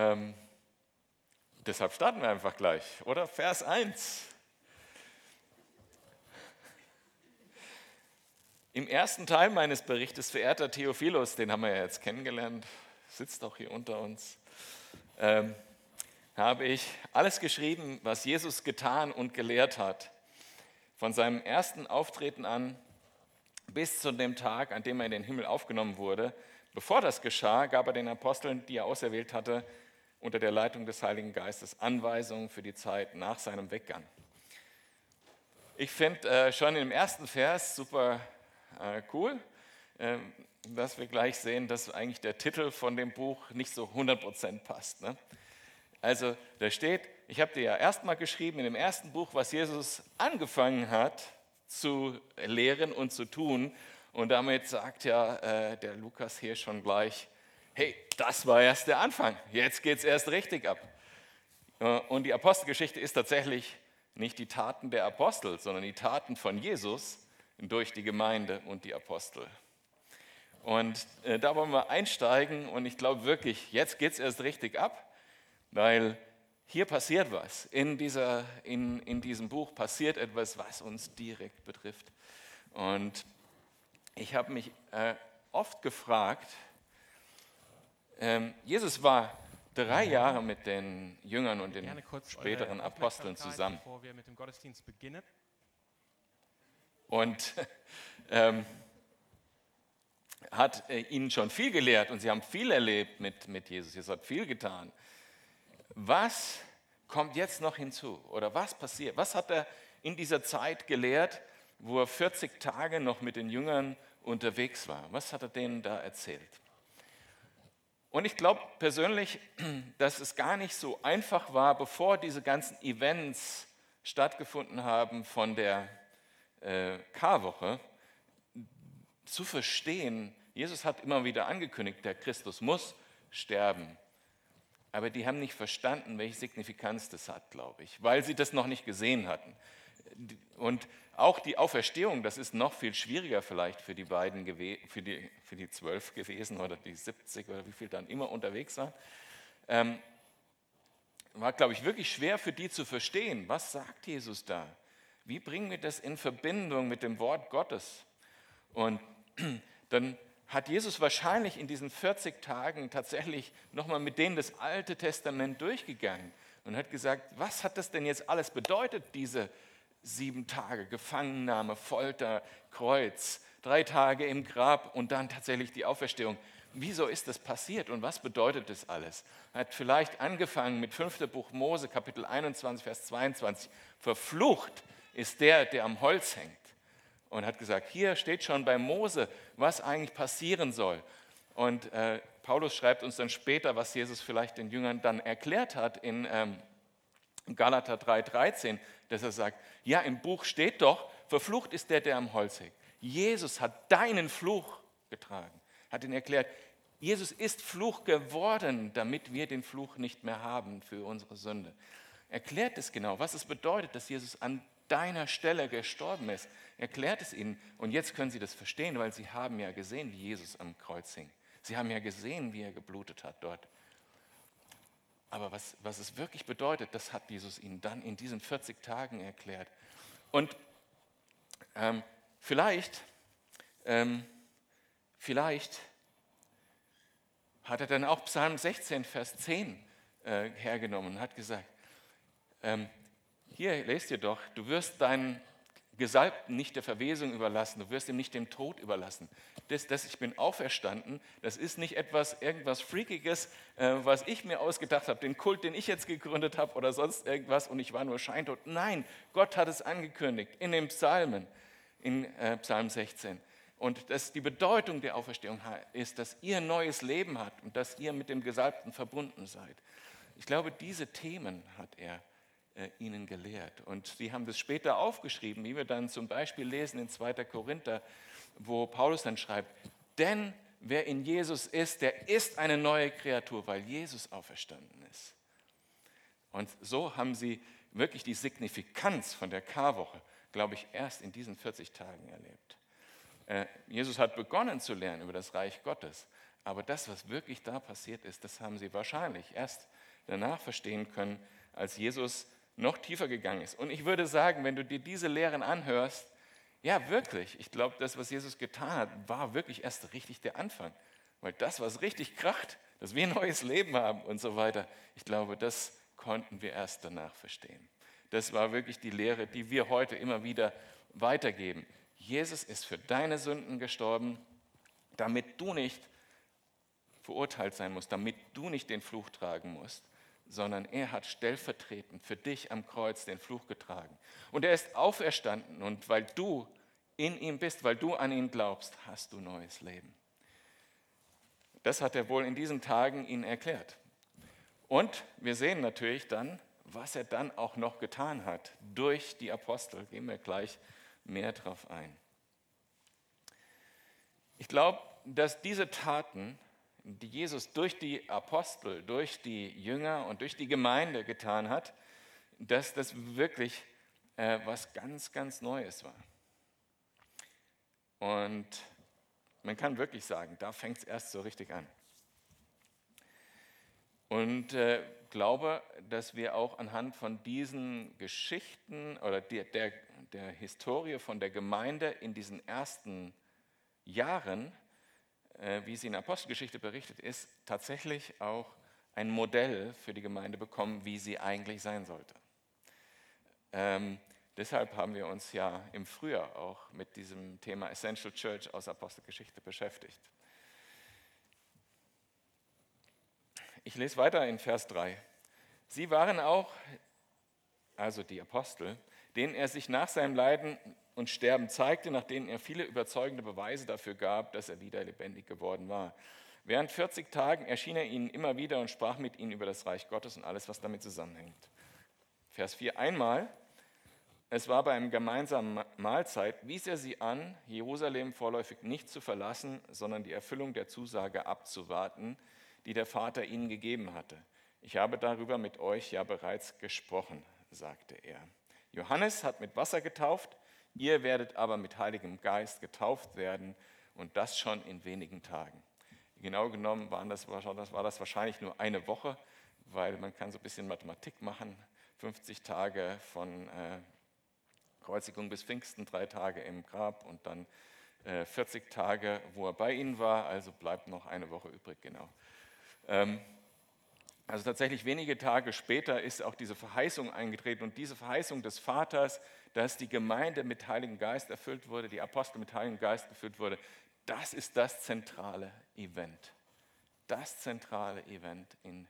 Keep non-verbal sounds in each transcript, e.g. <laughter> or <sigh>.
Ähm, deshalb starten wir einfach gleich, oder? Vers 1. Im ersten Teil meines Berichtes, verehrter Theophilus, den haben wir ja jetzt kennengelernt, sitzt auch hier unter uns, ähm, habe ich alles geschrieben, was Jesus getan und gelehrt hat. Von seinem ersten Auftreten an bis zu dem Tag, an dem er in den Himmel aufgenommen wurde. Bevor das geschah, gab er den Aposteln, die er auserwählt hatte, unter der Leitung des Heiligen Geistes Anweisungen für die Zeit nach seinem Weggang. Ich finde äh, schon im ersten Vers super äh, cool, äh, dass wir gleich sehen, dass eigentlich der Titel von dem Buch nicht so 100% passt. Ne? Also da steht, ich habe dir ja erstmal geschrieben in dem ersten Buch, was Jesus angefangen hat zu lehren und zu tun. Und damit sagt ja äh, der Lukas hier schon gleich, hey, das war erst der Anfang, jetzt geht es erst richtig ab. Äh, und die Apostelgeschichte ist tatsächlich nicht die Taten der Apostel, sondern die Taten von Jesus durch die Gemeinde und die Apostel. Und äh, da wollen wir einsteigen und ich glaube wirklich, jetzt geht es erst richtig ab, weil hier passiert was. In, dieser, in, in diesem Buch passiert etwas, was uns direkt betrifft. Und ich habe mich äh, oft gefragt, ähm, Jesus war drei Jahre mit den Jüngern und den späteren Aposteln zusammen. Bevor wir mit dem Gottesdienst beginnen. Und <laughs> ähm, hat äh, ihnen schon viel gelehrt und sie haben viel erlebt mit, mit Jesus. Jesus hat viel getan. Was kommt jetzt noch hinzu? Oder was passiert? Was hat er in dieser Zeit gelehrt, wo er 40 Tage noch mit den Jüngern unterwegs war? Was hat er denen da erzählt? Und ich glaube persönlich, dass es gar nicht so einfach war, bevor diese ganzen Events stattgefunden haben von der äh, Karwoche zu verstehen, Jesus hat immer wieder angekündigt, der Christus muss sterben. Aber die haben nicht verstanden, welche Signifikanz das hat, glaube ich, weil sie das noch nicht gesehen hatten. Und auch die Auferstehung, das ist noch viel schwieriger vielleicht für die beiden, für die, für die zwölf gewesen oder die 70 oder wie viel dann immer unterwegs waren. Ähm, war, glaube ich, wirklich schwer für die zu verstehen. Was sagt Jesus da? Wie bringen wir das in Verbindung mit dem Wort Gottes? Und <clears throat> dann hat Jesus wahrscheinlich in diesen 40 Tagen tatsächlich nochmal mit denen das Alte Testament durchgegangen und hat gesagt, was hat das denn jetzt alles bedeutet, diese sieben Tage Gefangennahme, Folter, Kreuz, drei Tage im Grab und dann tatsächlich die Auferstehung. Wieso ist das passiert und was bedeutet das alles? Er hat vielleicht angefangen mit 5. Buch Mose, Kapitel 21, Vers 22. Verflucht ist der, der am Holz hängt. Und hat gesagt, hier steht schon bei Mose, was eigentlich passieren soll. Und äh, Paulus schreibt uns dann später, was Jesus vielleicht den Jüngern dann erklärt hat in ähm, Galater 3,13, dass er sagt, ja, im Buch steht doch, verflucht ist der, der am Holz hängt. Jesus hat deinen Fluch getragen, hat ihn erklärt. Jesus ist Fluch geworden, damit wir den Fluch nicht mehr haben für unsere Sünde. Erklärt es genau, was es bedeutet, dass Jesus an deiner Stelle gestorben ist. Erklärt es ihnen. Und jetzt können sie das verstehen, weil sie haben ja gesehen, wie Jesus am Kreuz hing. Sie haben ja gesehen, wie er geblutet hat dort. Aber was, was es wirklich bedeutet, das hat Jesus ihnen dann in diesen 40 Tagen erklärt. Und ähm, vielleicht, ähm, vielleicht hat er dann auch Psalm 16, Vers 10 äh, hergenommen und hat gesagt, ähm, hier lest ihr doch, du wirst deinen Gesalbten nicht der Verwesung überlassen, du wirst ihm nicht dem Tod überlassen. Das, das ich bin auferstanden, das ist nicht etwas, irgendwas Freakiges, äh, was ich mir ausgedacht habe, den Kult, den ich jetzt gegründet habe oder sonst irgendwas und ich war nur scheintot. Nein, Gott hat es angekündigt in den Psalmen, in äh, Psalm 16. Und dass die Bedeutung der Auferstehung ist, dass ihr neues Leben habt und dass ihr mit dem Gesalbten verbunden seid. Ich glaube, diese Themen hat er ihnen gelehrt. Und sie haben das später aufgeschrieben, wie wir dann zum Beispiel lesen in 2. Korinther, wo Paulus dann schreibt, denn wer in Jesus ist, der ist eine neue Kreatur, weil Jesus auferstanden ist. Und so haben sie wirklich die Signifikanz von der Karwoche, glaube ich, erst in diesen 40 Tagen erlebt. Äh, Jesus hat begonnen zu lernen über das Reich Gottes, Aber das, was wirklich da passiert ist, das haben sie wahrscheinlich erst danach verstehen können, als Jesus noch tiefer gegangen ist. Und ich würde sagen, wenn du dir diese Lehren anhörst, ja wirklich, ich glaube, das, was Jesus getan hat, war wirklich erst richtig der Anfang. Weil das, was richtig kracht, dass wir ein neues Leben haben und so weiter, ich glaube, das konnten wir erst danach verstehen. Das war wirklich die Lehre, die wir heute immer wieder weitergeben. Jesus ist für deine Sünden gestorben, damit du nicht verurteilt sein musst, damit du nicht den Fluch tragen musst, sondern er hat stellvertretend für dich am Kreuz den Fluch getragen. Und er ist auferstanden und weil du in ihm bist, weil du an ihn glaubst, hast du neues Leben. Das hat er wohl in diesen Tagen ihnen erklärt. Und wir sehen natürlich dann, was er dann auch noch getan hat durch die Apostel. Gehen wir gleich mehr drauf ein. Ich glaube, dass diese Taten die Jesus durch die Apostel, durch die Jünger und durch die Gemeinde getan hat, dass das wirklich äh, was ganz, ganz Neues war. Und man kann wirklich sagen, da fängt es erst so richtig an. Und äh, glaube, dass wir auch anhand von diesen Geschichten oder der, der, der Historie von der Gemeinde in diesen ersten Jahren wie sie in Apostelgeschichte berichtet ist, tatsächlich auch ein Modell für die Gemeinde bekommen, wie sie eigentlich sein sollte. Ähm, deshalb haben wir uns ja im Frühjahr auch mit diesem Thema Essential Church aus Apostelgeschichte beschäftigt. Ich lese weiter in Vers 3. Sie waren auch, also die Apostel, denen er sich nach seinem Leiden und Sterben zeigte, nach denen er viele überzeugende Beweise dafür gab, dass er wieder lebendig geworden war. Während 40 Tagen erschien er ihnen immer wieder und sprach mit ihnen über das Reich Gottes und alles, was damit zusammenhängt. Vers 4. Einmal, es war bei einem gemeinsamen Mahlzeit, wies er sie an, Jerusalem vorläufig nicht zu verlassen, sondern die Erfüllung der Zusage abzuwarten, die der Vater ihnen gegeben hatte. Ich habe darüber mit euch ja bereits gesprochen, sagte er. Johannes hat mit Wasser getauft, Ihr werdet aber mit Heiligem Geist getauft werden und das schon in wenigen Tagen. Genau genommen waren das, war das wahrscheinlich nur eine Woche, weil man kann so ein bisschen Mathematik machen. 50 Tage von äh, Kreuzigung bis Pfingsten, drei Tage im Grab und dann äh, 40 Tage, wo er bei ihnen war. Also bleibt noch eine Woche übrig, genau. Ähm, also tatsächlich wenige Tage später ist auch diese Verheißung eingetreten und diese Verheißung des Vaters, dass die Gemeinde mit Heiligen Geist erfüllt wurde, die Apostel mit Heiligen Geist erfüllt wurde, das ist das zentrale Event. Das zentrale Event in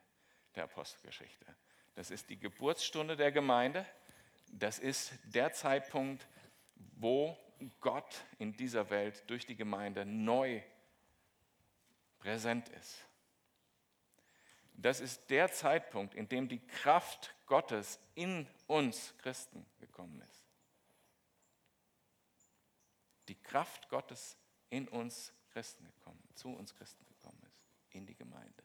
der Apostelgeschichte. Das ist die Geburtsstunde der Gemeinde. Das ist der Zeitpunkt, wo Gott in dieser Welt durch die Gemeinde neu präsent ist. Das ist der Zeitpunkt, in dem die Kraft Gottes in uns Christen gekommen ist. Die Kraft Gottes in uns Christen gekommen, zu uns Christen gekommen ist, in die Gemeinde.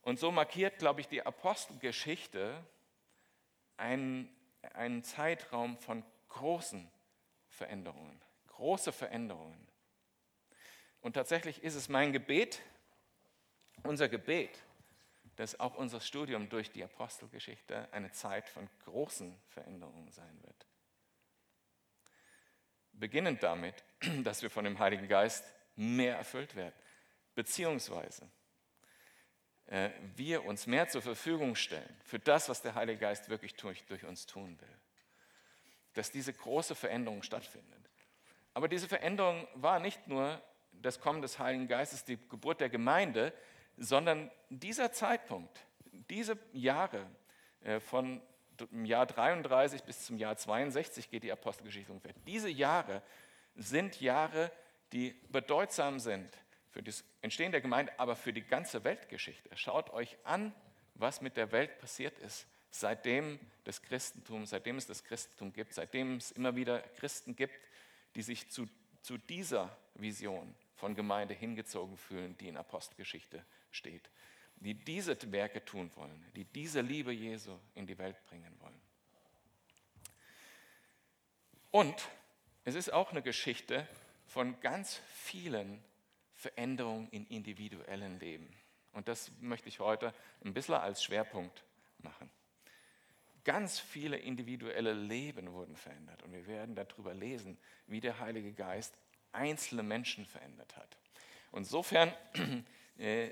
Und so markiert, glaube ich, die Apostelgeschichte einen, einen Zeitraum von großen Veränderungen, große Veränderungen. Und tatsächlich ist es mein Gebet, unser Gebet, dass auch unser Studium durch die Apostelgeschichte eine Zeit von großen Veränderungen sein wird. Beginnend damit, <clears throat> dass wir von dem Heiligen Geist mehr erfüllt werden, beziehungsweise äh, wir uns mehr zur Verfügung stellen für das, was der Heilige Geist wirklich durch, durch uns tun will. Dass diese große Veränderung stattfindet. Aber diese Veränderung war nicht nur das Kommen des Heiligen Geistes, die Geburt der Gemeinde, sondern dieser Zeitpunkt, diese Jahre äh, von dem Jahr 33 bis zum Jahr 62 geht die Apostelgeschichte ungefähr. Diese Jahre sind Jahre, die bedeutsam sind für das Entstehen der Gemeinde, aber für die ganze Weltgeschichte. Schaut euch an, was mit der Welt passiert ist, seitdem das Christentum, seitdem es das Christentum gibt, seitdem es immer wieder Christen gibt, die sich zu, zu dieser Vision von Gemeinde hingezogen fühlen, die in Apostelgeschichte steht, die diese Werke tun wollen, die diese Liebe Jesu in die Welt bringen wollen. Und es ist auch eine Geschichte von ganz vielen Veränderung in individuellen Leben. Und das möchte ich heute ein bisschen als Schwerpunkt machen. Ganz viele individuelle Leben wurden verändert und wir werden darüber lesen, wie der Heilige Geist einzelne Menschen verändert hat. Insofern <clears throat> äh,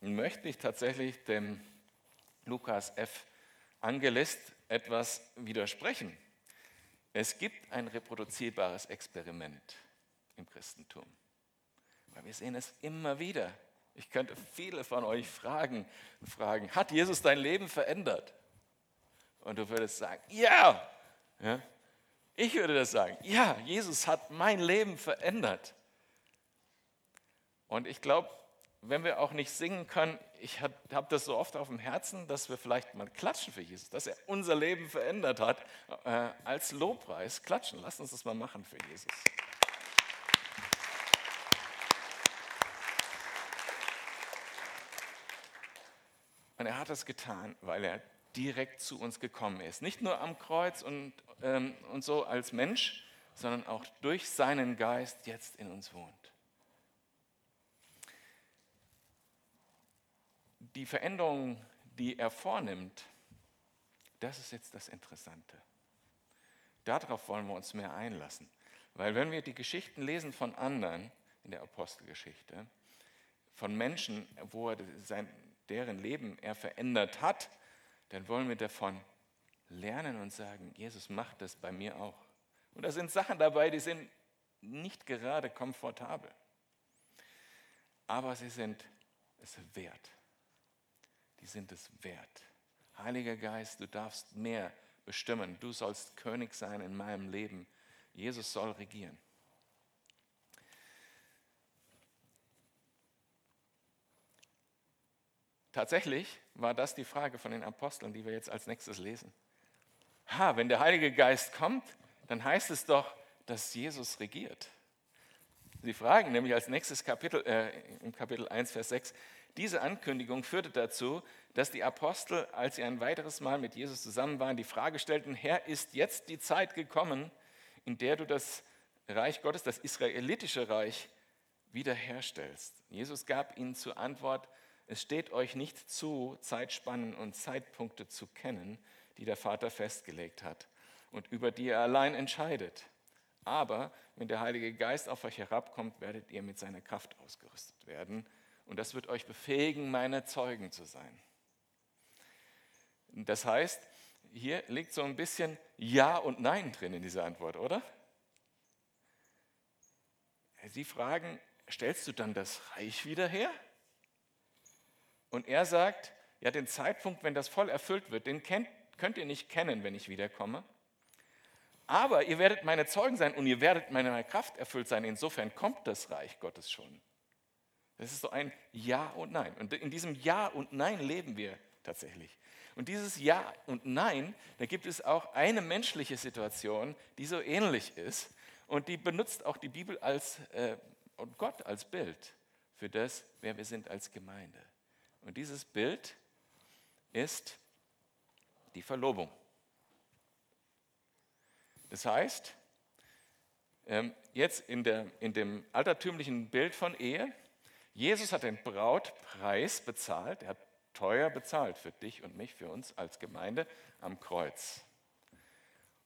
möchte ich tatsächlich dem Lukas F. Angelist etwas widersprechen. Es gibt ein reproduzierbares Experiment im Christentum. Weil wir sehen es immer wieder. Ich könnte viele von euch fragen, fragen, hat Jesus dein Leben verändert? Und du würdest sagen, ja. ja. Ich würde das sagen, ja, Jesus hat mein Leben verändert. Und ich glaube, wenn wir auch nicht singen können, ich habe das so oft auf dem Herzen, dass wir vielleicht mal klatschen für Jesus, dass er unser Leben verändert hat, äh, als Lobpreis klatschen. Lass uns das mal machen für Jesus. Und er hat das getan, weil er direkt zu uns gekommen ist. Nicht nur am Kreuz und, ähm, und so als Mensch, sondern auch durch seinen Geist jetzt in uns wohnt. Die Veränderung, die er vornimmt, das ist jetzt das Interessante. Darauf wollen wir uns mehr einlassen. Weil wenn wir die Geschichten lesen von anderen in der Apostelgeschichte, von Menschen, wo er sein, deren Leben er verändert hat, dann wollen wir davon lernen und sagen, Jesus macht das bei mir auch. Und da sind Sachen dabei, die sind nicht gerade komfortabel, aber sie sind es wert. Die sind es wert. Heiliger Geist, du darfst mehr bestimmen. Du sollst König sein in meinem Leben. Jesus soll regieren. Tatsächlich war das die Frage von den Aposteln, die wir jetzt als nächstes lesen. Ha, wenn der Heilige Geist kommt, dann heißt es doch, dass Jesus regiert. Sie fragen nämlich als nächstes Kapitel, äh, im Kapitel 1, Vers 6, diese Ankündigung führte dazu, dass die Apostel, als sie ein weiteres Mal mit Jesus zusammen waren, die Frage stellten, Herr, ist jetzt die Zeit gekommen, in der du das Reich Gottes, das israelitische Reich, wiederherstellst? Jesus gab ihnen zur Antwort, es steht euch nicht zu, Zeitspannen und Zeitpunkte zu kennen, die der Vater festgelegt hat und über die er allein entscheidet. Aber wenn der Heilige Geist auf euch herabkommt, werdet ihr mit seiner Kraft ausgerüstet werden. Und das wird euch befähigen, meine Zeugen zu sein. Das heißt, hier liegt so ein bisschen Ja und Nein drin in dieser Antwort, oder? Sie fragen, stellst du dann das Reich wieder her? Und er sagt, ja, den Zeitpunkt, wenn das voll erfüllt wird, den kennt, könnt ihr nicht kennen, wenn ich wiederkomme. Aber ihr werdet meine Zeugen sein und ihr werdet meiner Kraft erfüllt sein. Insofern kommt das Reich Gottes schon. Das ist so ein Ja und Nein. Und in diesem Ja und Nein leben wir tatsächlich. Und dieses Ja und Nein, da gibt es auch eine menschliche Situation, die so ähnlich ist. Und die benutzt auch die Bibel als, äh, und Gott als Bild für das, wer wir sind als Gemeinde. Und dieses Bild ist die Verlobung. Das heißt, ähm, jetzt in, der, in dem altertümlichen Bild von Ehe, Jesus hat den Brautpreis bezahlt, er hat teuer bezahlt für dich und mich, für uns als Gemeinde am Kreuz.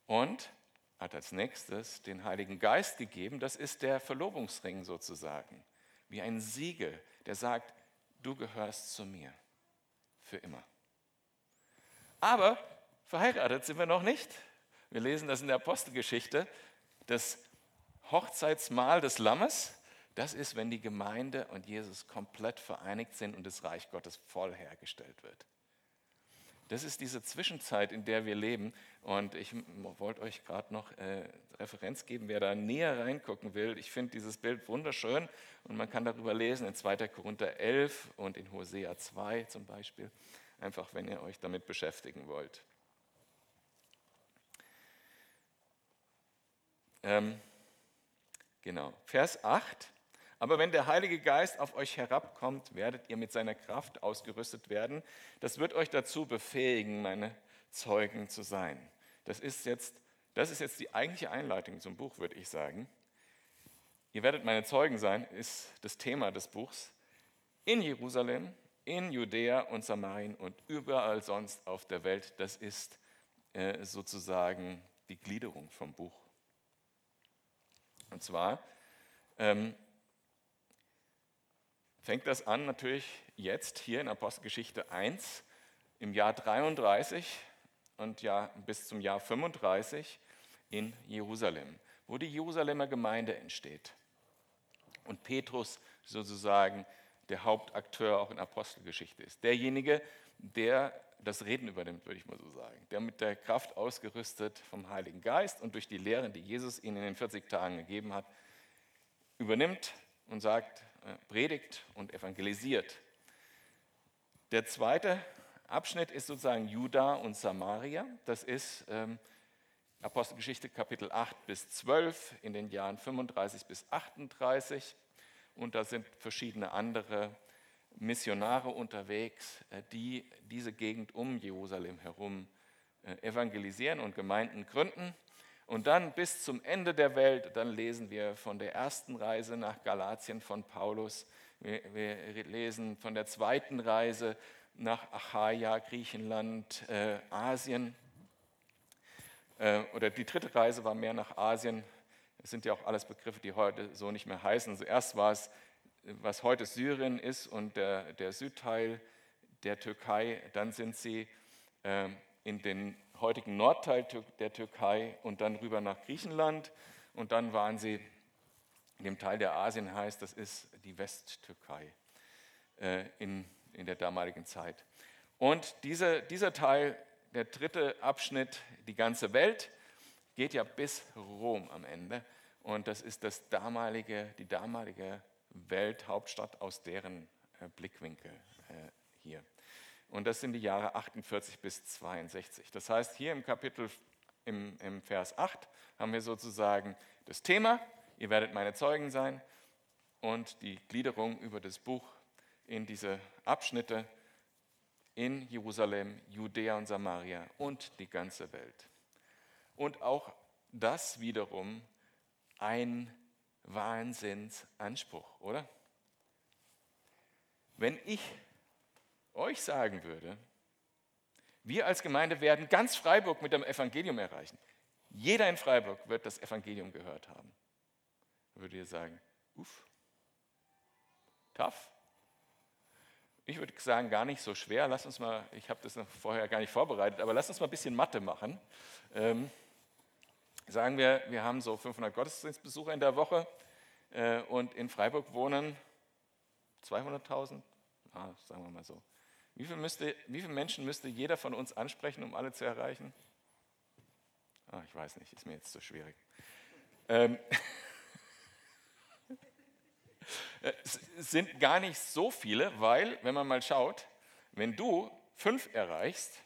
Und hat als nächstes den Heiligen Geist gegeben, das ist der Verlobungsring sozusagen, wie ein Siegel, der sagt, du gehörst zu mir für immer. Aber verheiratet sind wir noch nicht. Wir lesen das in der Apostelgeschichte. Das Hochzeitsmahl des Lammes, das ist, wenn die Gemeinde und Jesus komplett vereinigt sind und das Reich Gottes voll hergestellt wird. Das ist diese Zwischenzeit, in der wir leben. Und ich wollte euch gerade noch äh, Referenz geben, wer da näher reingucken will. Ich finde dieses Bild wunderschön und man kann darüber lesen in 2. Korinther 11 und in Hosea 2 zum Beispiel. Einfach, wenn ihr euch damit beschäftigen wollt. Ähm, genau, Vers 8. Aber wenn der Heilige Geist auf euch herabkommt, werdet ihr mit seiner Kraft ausgerüstet werden. Das wird euch dazu befähigen, meine Zeugen zu sein. Das ist jetzt, das ist jetzt die eigentliche Einleitung zum Buch, würde ich sagen. ihr werdet meine Zeugen sein, ist das Thema des Buchs. In Jerusalem, in Judäa und Samarien und überall sonst auf der Welt. Das ist äh, sozusagen die Gliederung vom Buch. Und zwar ähm, fängt das an natürlich jetzt hier in Apostelgeschichte 1 im Jahr 33 und ja bis zum Jahr 35 in Jerusalem, wo die Jerusalemer Gemeinde entsteht. Und Petrus sozusagen der Hauptakteur auch in Apostelgeschichte ist. Derjenige, der das Reden übernimmt, würde ich mal so sagen. Der mit der Kraft ausgerüstet vom Heiligen Geist und durch die Lehren, die Jesus ihnen in den 40 Tagen gegeben hat, übernimmt und sagt, predigt und evangelisiert. Der zweite Abschnitt ist sozusagen Juda und Samaria. Das ist ähm, Apostelgeschichte Kapitel 8 bis 12 in den Jahren 35 bis 38. Und da sind verschiedene andere Missionare unterwegs, äh, die diese Gegend um Jerusalem herum äh, evangelisieren und Gemeinden gründen. Und dann bis zum Ende der Welt, dann lesen wir von der ersten Reise nach Galatien von Paulus, wir, wir lesen von der zweiten Reise nach Achaia, Griechenland, äh, Asien. Äh, oder die dritte Reise war mehr nach Asien. Das sind ja auch alles Begriffe, die heute so nicht mehr heißen. Also erst war es was heute Syrien ist und der, der Südteil der Türkei, dann sind sie äh, in den heutigen Nordteil der Türkei und dann rüber nach Griechenland und dann waren sie in dem Teil, der Asien heißt, das ist die Westtürkei äh, in, in der damaligen Zeit. Und diese, dieser Teil, der dritte Abschnitt, die ganze Welt, geht ja bis Rom am Ende. Und das ist das damalige, die damalige Welthauptstadt aus deren äh, Blickwinkel äh, hier. Und das sind die Jahre 48 bis 62. Das heißt, hier im Kapitel, im, im Vers 8 haben wir sozusagen das Thema, ihr werdet meine Zeugen sein, und die Gliederung über das Buch in diese Abschnitte in Jerusalem, Judäa und Samaria und die ganze Welt. Und auch das wiederum ein Wahnsinnsanspruch, oder? Wenn ich euch sagen würde, wir als Gemeinde werden ganz Freiburg mit dem Evangelium erreichen. Jeder in Freiburg wird das Evangelium gehört haben. Dann würdet ihr sagen, uff, tough. Ich würde sagen, gar nicht so schwer. Lass uns mal, ich habe das vorher gar nicht vorbereitet, aber lass uns mal ein bisschen Mathe machen. Ähm, Sagen wir, wir haben so 500 Gottesdienstbesucher in der Woche äh, und in Freiburg wohnen 200.000, ah, sagen wir mal so. Wie, viele Menschen müsste jeder von uns ansprechen, um alle zu erreichen? Ah, ich weiß nicht, ist mir jetzt zu schwierig. Ähm, <laughs> es sind gar nicht so viele, weil, wenn man mal schaut, wenn du fünf erreichst,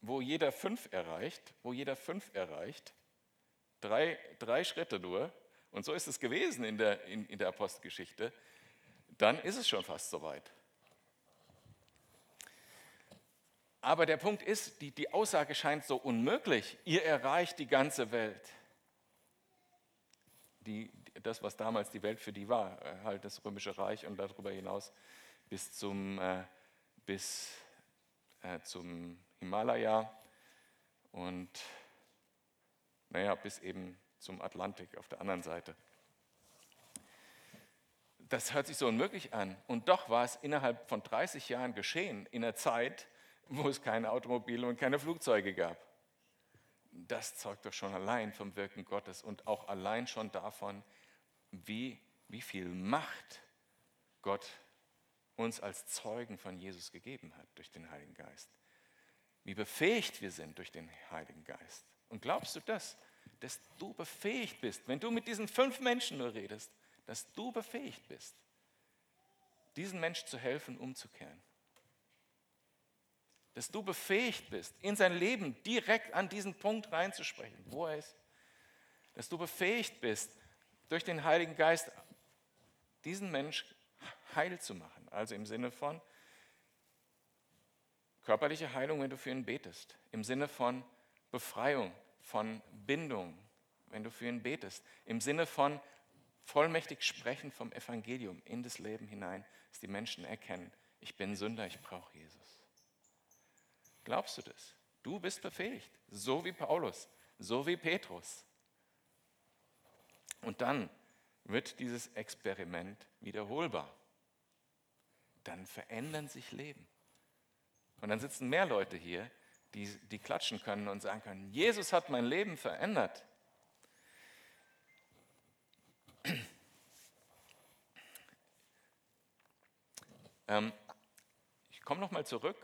wo jeder fünf erreicht, wo jeder fünf erreicht, Drei, drei Schritte nur. Und so ist es gewesen in der, in, in der Apostelgeschichte. Dann ist es schon fast soweit. Aber der Punkt ist, die, die Aussage scheint so unmöglich. Ihr erreicht die ganze Welt. Die, das, was damals die Welt für die war, äh, halt das Römische Reich und darüber hinaus bis zum, äh, bis, äh, zum Himalaya und naja, bis eben zum Atlantik auf der anderen Seite. Das hört sich so unmöglich an. Und doch war es innerhalb von 30 Jahren geschehen, in einer Zeit, wo es keine Automobile und keine Flugzeuge gab. Das zeugt doch schon allein vom Wirken Gottes und auch allein schon davon, wie, wie viel Macht Gott uns als Zeugen von Jesus gegeben hat durch den Heiligen Geist. Wie befähigt wir sind durch den Heiligen Geist. Und glaubst du das, dass du befähigt bist, wenn du mit diesen fünf Menschen nur redest, dass du befähigt bist, diesen Menschen zu helfen, umzukehren? Dass du befähigt bist, in sein Leben direkt an diesen Punkt reinzusprechen, wo er ist. Dass du befähigt bist, durch den Heiligen Geist diesen Mensch heil zu machen. Also im Sinne von körperliche Heilung, wenn du für ihn betest. Im Sinne von Befreiung von Bindung, wenn du für ihn betest. Im Sinne von vollmächtig sprechen vom Evangelium in das Leben hinein, dass die Menschen erkennen, ich bin Sünder, ich brauche Jesus. Glaubst du das? Du bist befähigt, so wie Paulus, so wie Petrus. Und dann wird dieses Experiment wiederholbar. Dann verändern sich Leben. Und dann sitzen mehr Leute hier, die, die klatschen können und sagen können, Jesus hat mein Leben verändert. Ähm, ich komme nochmal zurück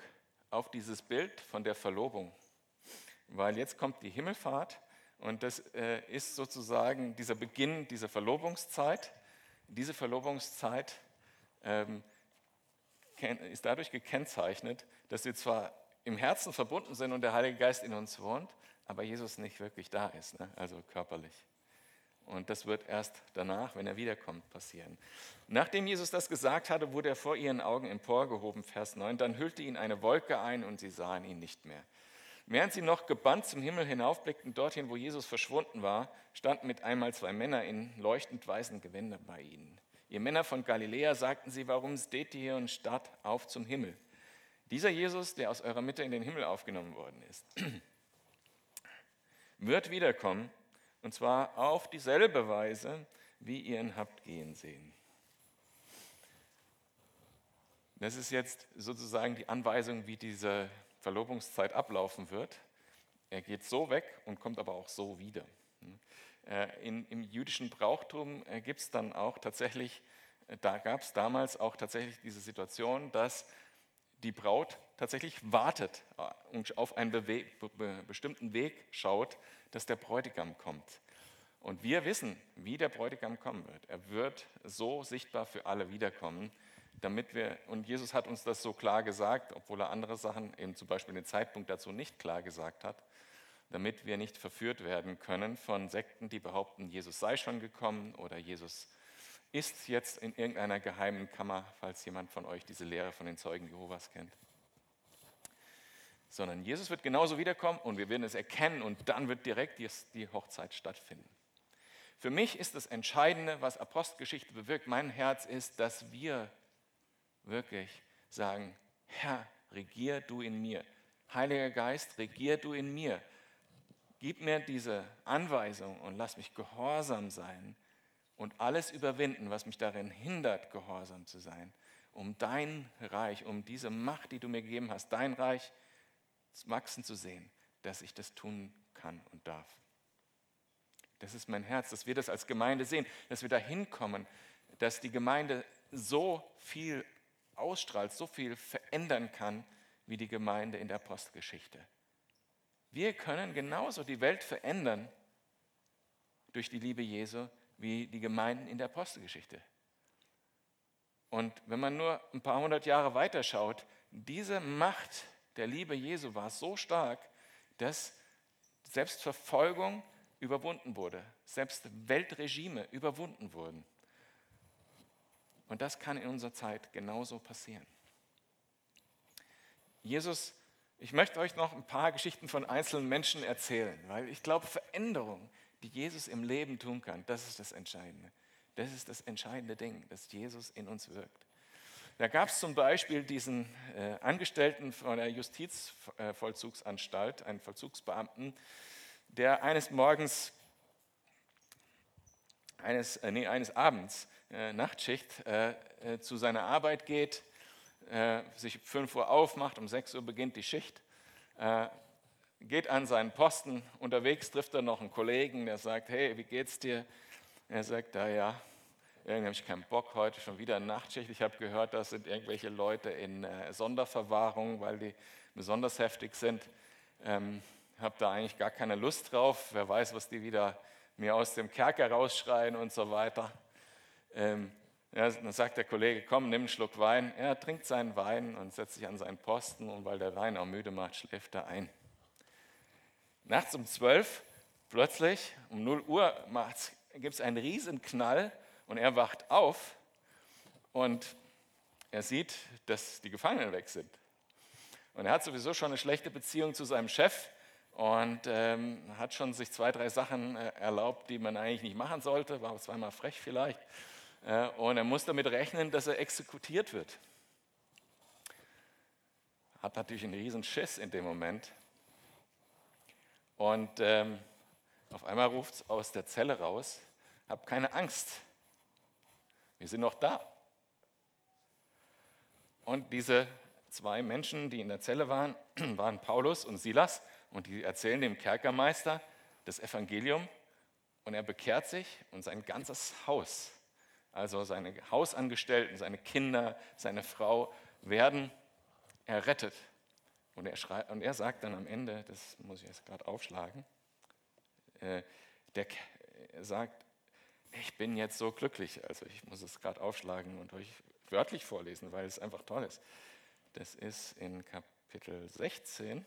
auf dieses Bild von der Verlobung, weil jetzt kommt die Himmelfahrt und das äh, ist sozusagen dieser Beginn dieser Verlobungszeit. Diese Verlobungszeit ähm, ist dadurch gekennzeichnet, dass wir zwar im Herzen verbunden sind und der Heilige Geist in uns wohnt, aber Jesus nicht wirklich da ist, ne? also körperlich. Und das wird erst danach, wenn er wiederkommt, passieren. Nachdem Jesus das gesagt hatte, wurde er vor ihren Augen emporgehoben, Vers 9. Dann hüllte ihn eine Wolke ein und sie sahen ihn nicht mehr. Während sie noch gebannt zum Himmel hinaufblickten, dorthin, wo Jesus verschwunden war, standen mit einmal zwei Männer in leuchtend weißen Gewändern bei ihnen. Ihr Männer von Galiläa sagten sie, warum steht ihr hier und starrt auf zum Himmel? Dieser Jesus, der aus eurer Mitte in den Himmel aufgenommen worden ist, <clears throat> wird wiederkommen und zwar auf dieselbe Weise, wie ihr ihn habt gehen sehen. Das ist jetzt sozusagen die Anweisung, wie diese Verlobungszeit ablaufen wird. Er geht so weg und kommt aber auch so wieder. Äh, in, Im jüdischen Brauchtum äh, gibt es dann auch tatsächlich, äh, da gab es damals auch tatsächlich diese Situation, dass die Braut tatsächlich wartet und auf einen bestimmten Weg schaut, dass der Bräutigam kommt. Und wir wissen, wie der Bräutigam kommen wird. Er wird so sichtbar für alle wiederkommen, damit wir, und Jesus hat uns das so klar gesagt, obwohl er andere Sachen, eben zum Beispiel den Zeitpunkt dazu nicht klar gesagt hat, damit wir nicht verführt werden können von Sekten, die behaupten, Jesus sei schon gekommen oder Jesus ist jetzt in irgendeiner geheimen Kammer, falls jemand von euch diese Lehre von den Zeugen Jehovas kennt sondern Jesus wird genauso wiederkommen und wir werden es erkennen und dann wird direkt die Hochzeit stattfinden. Für mich ist das Entscheidende, was Apostelgeschichte bewirkt, mein Herz ist, dass wir wirklich sagen, Herr, regier du in mir. Heiliger Geist, regier du in mir. Gib mir diese Anweisung und lass mich gehorsam sein und alles überwinden, was mich darin hindert, gehorsam zu sein, um dein Reich, um diese Macht, die du mir gegeben hast, dein Reich wachsen zu sehen, dass ich das tun kann und darf. Das ist mein Herz, dass wir das als Gemeinde sehen, dass wir dahin kommen, dass die Gemeinde so viel ausstrahlt, so viel verändern kann, wie die Gemeinde in der Postgeschichte. Wir können genauso die Welt verändern durch die Liebe Jesu wie die Gemeinden in der Apostelgeschichte. Und wenn man nur ein paar hundert Jahre weiterschaut, diese Macht der Liebe Jesu war so stark, dass selbst Verfolgung überwunden wurde, selbst Weltregime überwunden wurden. Und das kann in unserer Zeit genauso passieren. Jesus, ich möchte euch noch ein paar Geschichten von einzelnen Menschen erzählen, weil ich glaube, Veränderung, die Jesus im Leben tun kann, das ist das Entscheidende. Das ist das entscheidende Ding, dass Jesus in uns wirkt. Da gab es zum Beispiel diesen äh, Angestellten von der Justizvollzugsanstalt, einen Vollzugsbeamten, der eines Morgens, eines, äh, nee, eines Abends, äh, Nachtschicht, äh, äh, zu seiner Arbeit geht, äh, sich 5 Uhr aufmacht, um 6 Uhr beginnt die Schicht, geht an seinen Posten, unterwegs trifft er noch einen Kollegen, der sagt, hey, wie geht's dir? Er sagt, da ja, irgendwie habe ich keinen Bock heute, schon wieder Nachtschicht. Ich habe gehört, das sind irgendwelche Leute in äh, Sonderverwahrung, weil die besonders heftig sind. Ähm, habe da eigentlich gar keine Lust drauf. Wer weiß, was die wieder mir aus dem Kerker rausschreien und so weiter. Ähm, ja, dann sagt der Kollege, komm, nimm einen Schluck Wein. Er trinkt seinen Wein und setzt sich an seinen Posten und weil der Wein auch müde macht, schläft er ein. Nachts um zwölf, plötzlich um 0 Uhr gibt es einen riesen Knall und er wacht auf und er sieht, dass die Gefangenen weg sind. Und er hat sowieso schon eine schlechte Beziehung zu seinem Chef und ähm, hat schon sich zwei, drei Sachen äh, erlaubt, die man eigentlich nicht machen sollte, war zweimal frech vielleicht. Äh, und er muss damit rechnen, dass er exekutiert wird. Hat natürlich einen riesen Schiss in dem Moment. Und ähm, auf einmal ruft es aus der Zelle raus, hab keine Angst, wir sind noch da. Und diese zwei Menschen, die in der Zelle waren, <clears throat> waren Paulus und Silas und die erzählen dem Kerkermeister das Evangelium und er bekehrt sich und sein ganzes Haus, also seine Hausangestellten, seine Kinder, seine Frau werden errettet. Und er, schreibt, und er sagt dann am Ende, das muss ich jetzt gerade aufschlagen, äh, der sagt, ich bin jetzt so glücklich. Also ich muss es gerade aufschlagen und euch wörtlich vorlesen, weil es einfach toll ist. Das ist in Kapitel 16.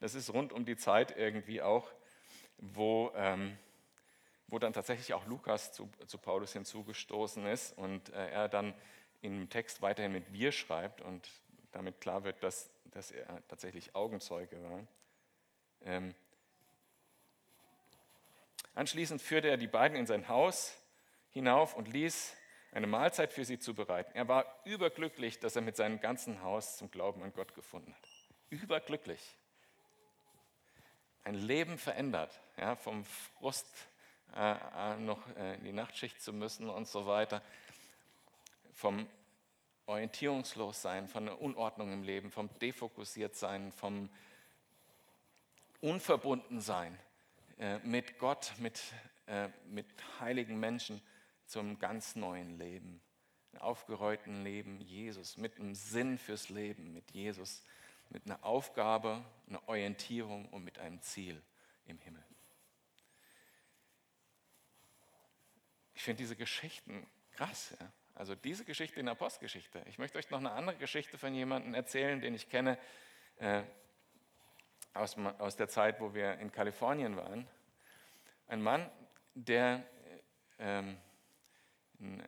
Das ist rund um die Zeit irgendwie auch, wo, ähm, wo dann tatsächlich auch Lukas zu, zu Paulus hinzugestoßen ist und äh, er dann im Text weiterhin mit wir schreibt und damit klar wird, dass, dass er tatsächlich Augenzeuge war. Ähm, Anschließend führte er die beiden in sein Haus hinauf und ließ eine Mahlzeit für sie zubereiten. Er war überglücklich, dass er mit seinem ganzen Haus zum Glauben an Gott gefunden hat. Überglücklich. Ein Leben verändert, ja, vom Frust äh, äh noch äh, in die Nachtschicht zu müssen und so weiter, vom Orientierungslossein, von der Unordnung im Leben, vom Defokussiertsein, vom Unverbundensein äh, mit Gott, mit, äh, mit heiligen Menschen zum ganz neuen Leben. Aufgeräumten Leben, Jesus, mit einem Sinn fürs Leben, mit Jesus, mit einer Aufgabe, einer Orientierung und mit einem Ziel im Himmel. Ich finde diese Geschichten krass. Ja? Also diese Geschichte in der Postgeschichte. Ich möchte euch noch eine andere Geschichte von jemandem erzählen, den ich kenne. Äh, aus, aus der Zeit, wo wir in Kalifornien waren. Ein Mann, der ähm,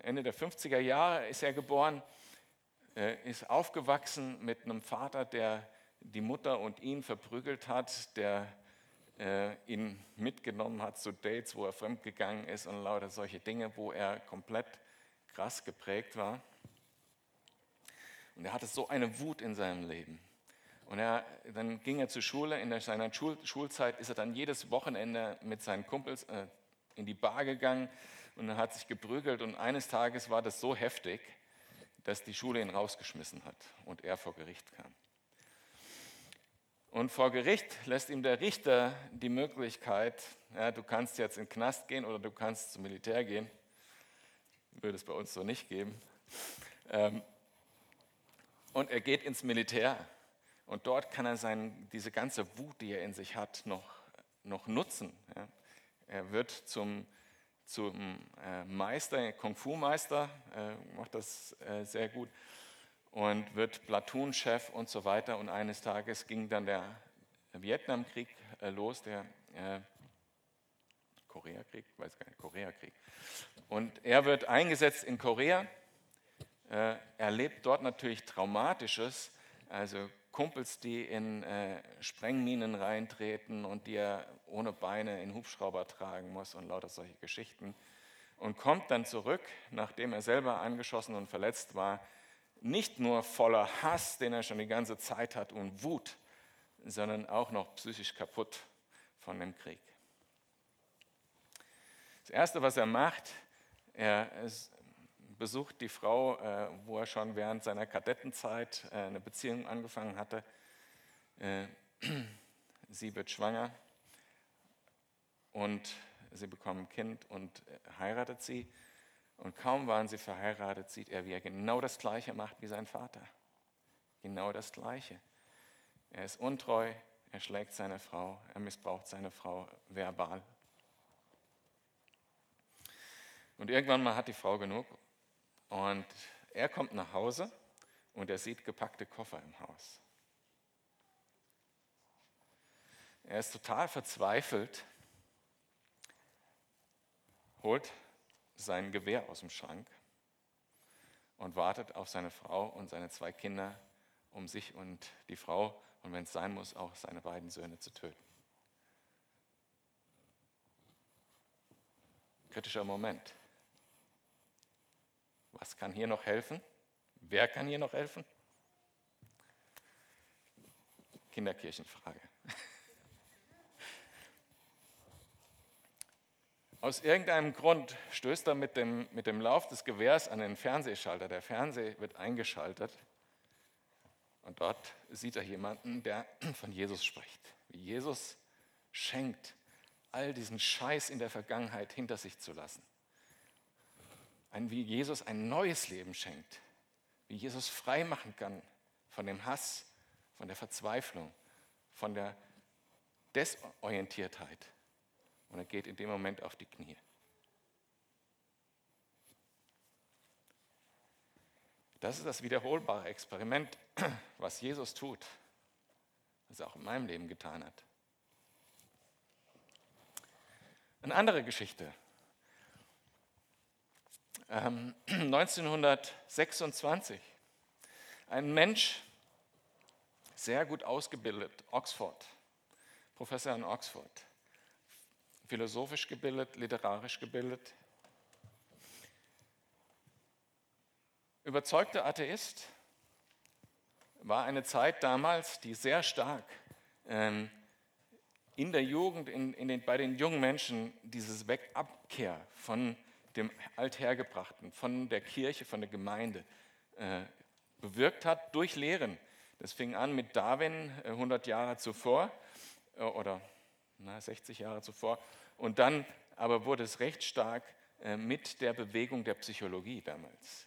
Ende der 50er Jahre ist er geboren, äh, ist aufgewachsen mit einem Vater, der die Mutter und ihn verprügelt hat, der äh, ihn mitgenommen hat zu Dates, wo er fremdgegangen ist und lauter solche Dinge, wo er komplett krass geprägt war. Und er hatte so eine Wut in seinem Leben. Und er, dann ging er zur Schule. In seiner Schul Schulzeit ist er dann jedes Wochenende mit seinen Kumpels äh, in die Bar gegangen und hat sich geprügelt. Und eines Tages war das so heftig, dass die Schule ihn rausgeschmissen hat und er vor Gericht kam. Und vor Gericht lässt ihm der Richter die Möglichkeit, ja, du kannst jetzt in den Knast gehen oder du kannst zum Militär gehen. Würde es bei uns so nicht geben. Ähm, und er geht ins Militär. Und dort kann er sein, diese ganze Wut, die er in sich hat, noch, noch nutzen. Ja. Er wird zum, zum äh, Meister, Kung-Fu-Meister, äh, macht das äh, sehr gut und wird Platoon-Chef und so weiter. Und eines Tages ging dann der Vietnamkrieg äh, los, der äh, Koreakrieg, weiß gar nicht, Koreakrieg. Und er wird eingesetzt in Korea. Äh, er lebt dort natürlich Traumatisches, also Kumpels, die in äh, Sprengminen reintreten und die er ohne Beine in Hubschrauber tragen muss und lauter solche Geschichten. Und kommt dann zurück, nachdem er selber angeschossen und verletzt war, nicht nur voller Hass, den er schon die ganze Zeit hat, und Wut, sondern auch noch psychisch kaputt von dem Krieg. Das Erste, was er macht, er ist, besucht die Frau, äh, wo er schon während seiner Kadettenzeit äh, eine Beziehung angefangen hatte. Äh, sie wird schwanger und sie bekommen ein Kind und heiratet sie. Und kaum waren sie verheiratet, sieht er, wie er genau das Gleiche macht wie sein Vater. Genau das Gleiche. Er ist untreu, er schlägt seine Frau, er missbraucht seine Frau verbal. Und irgendwann mal hat die Frau genug und er kommt nach Hause und er sieht gepackte Koffer im Haus. Er ist total verzweifelt, holt sein Gewehr aus dem Schrank und wartet auf seine Frau und seine zwei Kinder um sich und die Frau und wenn es sein muss, auch seine beiden Söhne zu töten. Kritischer Moment. Was kann hier noch helfen? Wer kann hier noch helfen? Kinderkirchenfrage. <laughs> Aus irgendeinem Grund stößt er mit dem, mit dem Lauf des Gewehrs an den Fernsehschalter. Der Fernseher wird eingeschaltet und dort sieht er jemanden, der <clears throat> von Jesus spricht. Wie Jesus schenkt, all diesen Scheiß in der Vergangenheit hinter sich zu lassen. Ein, wie Jesus ein neues Leben schenkt. Wie Jesus frei machen kann von dem Hass, von der Verzweiflung, von der Desorientiertheit und er geht in dem Moment auf die Knie. Das ist das wiederholbare Experiment, <clears throat> was Jesus tut, was er auch in meinem Leben getan hat. Eine andere Geschichte. 1926. Ähm, <clears throat> Ein Mensch, sehr gut ausgebildet, Oxford, Professor in Oxford, philosophisch gebildet, literarisch gebildet. Überzeugter Atheist war eine Zeit damals, die sehr stark ähm, in der Jugend, in, in den, bei den jungen Menschen dieses Wegabkehr von dem Althergebrachten, von der Kirche, von der Gemeinde äh, bewirkt hat durch Lehren. Das fing an mit Darwin äh, 100 Jahre zuvor äh, oder na, 60 Jahre zuvor. Und dann aber wurde es recht stark äh, mit der Bewegung der Psychologie damals.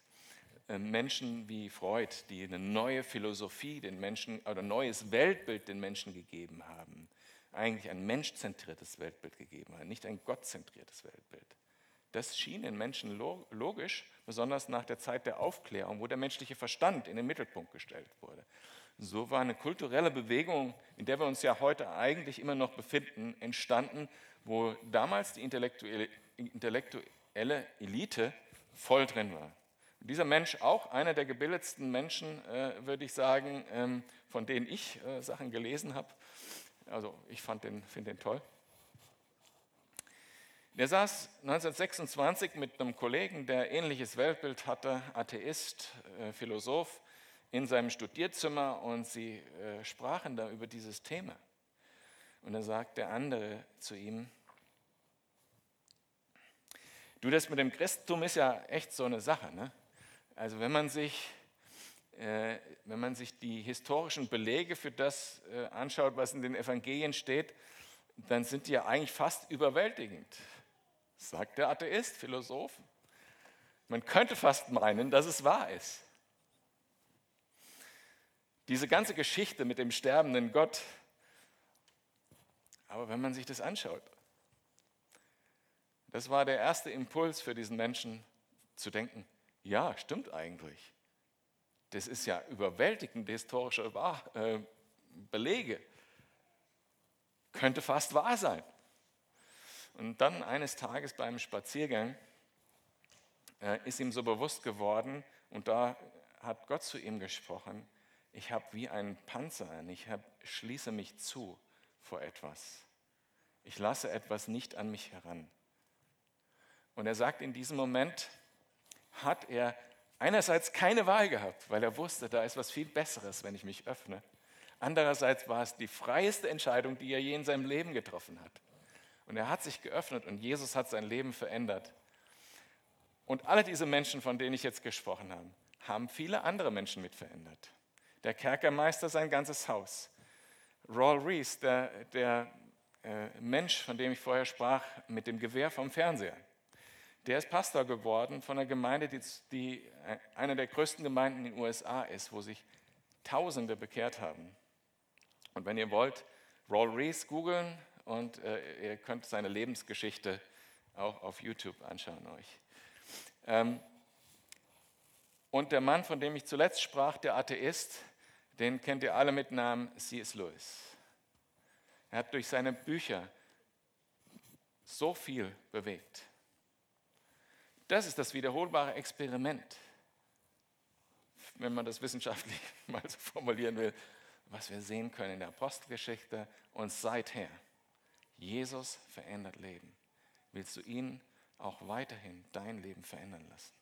Äh, Menschen wie Freud, die eine neue Philosophie den Menschen oder neues Weltbild den Menschen gegeben haben, eigentlich ein menschzentriertes Weltbild gegeben haben, nicht ein gottzentriertes Weltbild. Das schien den Menschen logisch, besonders nach der Zeit der Aufklärung, wo der menschliche Verstand in den Mittelpunkt gestellt wurde. So war eine kulturelle Bewegung, in der wir uns ja heute eigentlich immer noch befinden, entstanden, wo damals die intellektuelle, intellektuelle Elite voll drin war. Und dieser Mensch, auch einer der gebildetsten Menschen, äh, würde ich sagen, ähm, von denen ich äh, Sachen gelesen habe. Also ich den, finde den toll. Der saß 1926 mit einem Kollegen, der ähnliches Weltbild hatte, Atheist, äh, Philosoph, in seinem Studierzimmer und sie äh, sprachen da über dieses Thema. Und dann sagt der andere zu ihm, du, das mit dem Christentum ist ja echt so eine Sache. Ne? Also wenn man sich, äh, wenn man sich die historischen Belege für das anschaut, was in den Evangelien steht, dann sind die ja eigentlich fast überwältigend, sagt der Atheist, Philosoph. Man könnte fast meinen, dass es wahr ist. Diese ganze Geschichte mit dem sterbenden Gott. Aber wenn man sich das anschaut, das war der erste Impuls für diesen Menschen zu denken, ja, stimmt eigentlich. Das ist ja überwältigende historische äh, Belege. Könnte fast wahr sein. Und dann eines Tages beim Spaziergang äh, ist ihm so bewusst geworden, und da hat Gott zu ihm gesprochen, ich habe wie einen Panzer an, ich hab, schließe mich zu vor etwas. Ich lasse etwas nicht an mich heran. Und er sagt, in diesem Moment hat er einerseits keine Wahl gehabt, weil er wusste, da ist was viel Besseres, wenn ich mich öffne. Andererseits war es die freieste Entscheidung, die er je in seinem Leben getroffen hat. Und er hat sich geöffnet und Jesus hat sein Leben verändert. Und alle diese Menschen, von denen ich jetzt gesprochen habe, haben viele andere Menschen mit verändert der Kerkermeister sein ganzes Haus. Rawl Rees, der, der äh, Mensch, von dem ich vorher sprach, mit dem Gewehr vom Fernseher, der ist Pastor geworden von einer Gemeinde, die, die äh, eine der größten Gemeinden in den USA ist, wo sich Tausende bekehrt haben. Und wenn ihr wollt, Rawl Rees googeln und äh, ihr könnt seine Lebensgeschichte auch auf YouTube anschauen euch. Ähm, und der Mann, von dem ich zuletzt sprach, der Atheist, den kennt ihr alle mit Namen C.S. Lewis. Er hat durch seine Bücher so viel bewegt. Das ist das wiederholbare Experiment. wenn man das wissenschaftlich <laughs> mal so formulieren will, was wir sehen können in der Apostelgeschichte und seither. Jesus verändert Leben. Willst du ihn auch weiterhin dein Leben verändern lassen?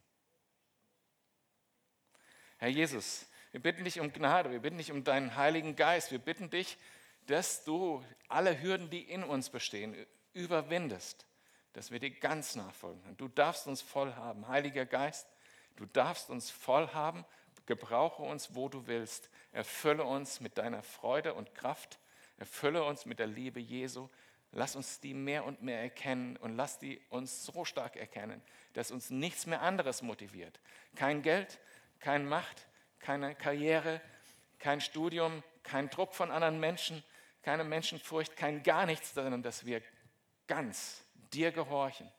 Herr Jesus, wir bitten dich um Gnade, wir bitten dich um deinen Heiligen Geist, wir bitten dich, dass du alle Hürden, die in uns bestehen, überwindest, dass wir dir ganz nachfolgen. Du darfst uns voll haben, Heiliger Geist, du darfst uns voll haben, gebrauche uns, wo du willst, erfülle uns mit deiner Freude und Kraft, erfülle uns mit der Liebe Jesu, lass uns die mehr und mehr erkennen und lass die uns so stark erkennen, dass uns nichts mehr anderes motiviert. Kein Geld, keine Macht, keine Karriere, kein Studium, kein Druck von anderen Menschen, keine Menschenfurcht, kein gar nichts, sondern dass wir ganz dir gehorchen.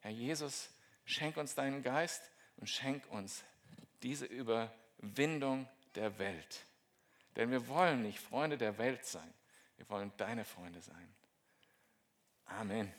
Herr Jesus, schenk uns deinen Geist und schenk uns diese Überwindung der Welt. Denn wir wollen nicht Freunde der Welt sein, wir wollen deine Freunde sein. Amen.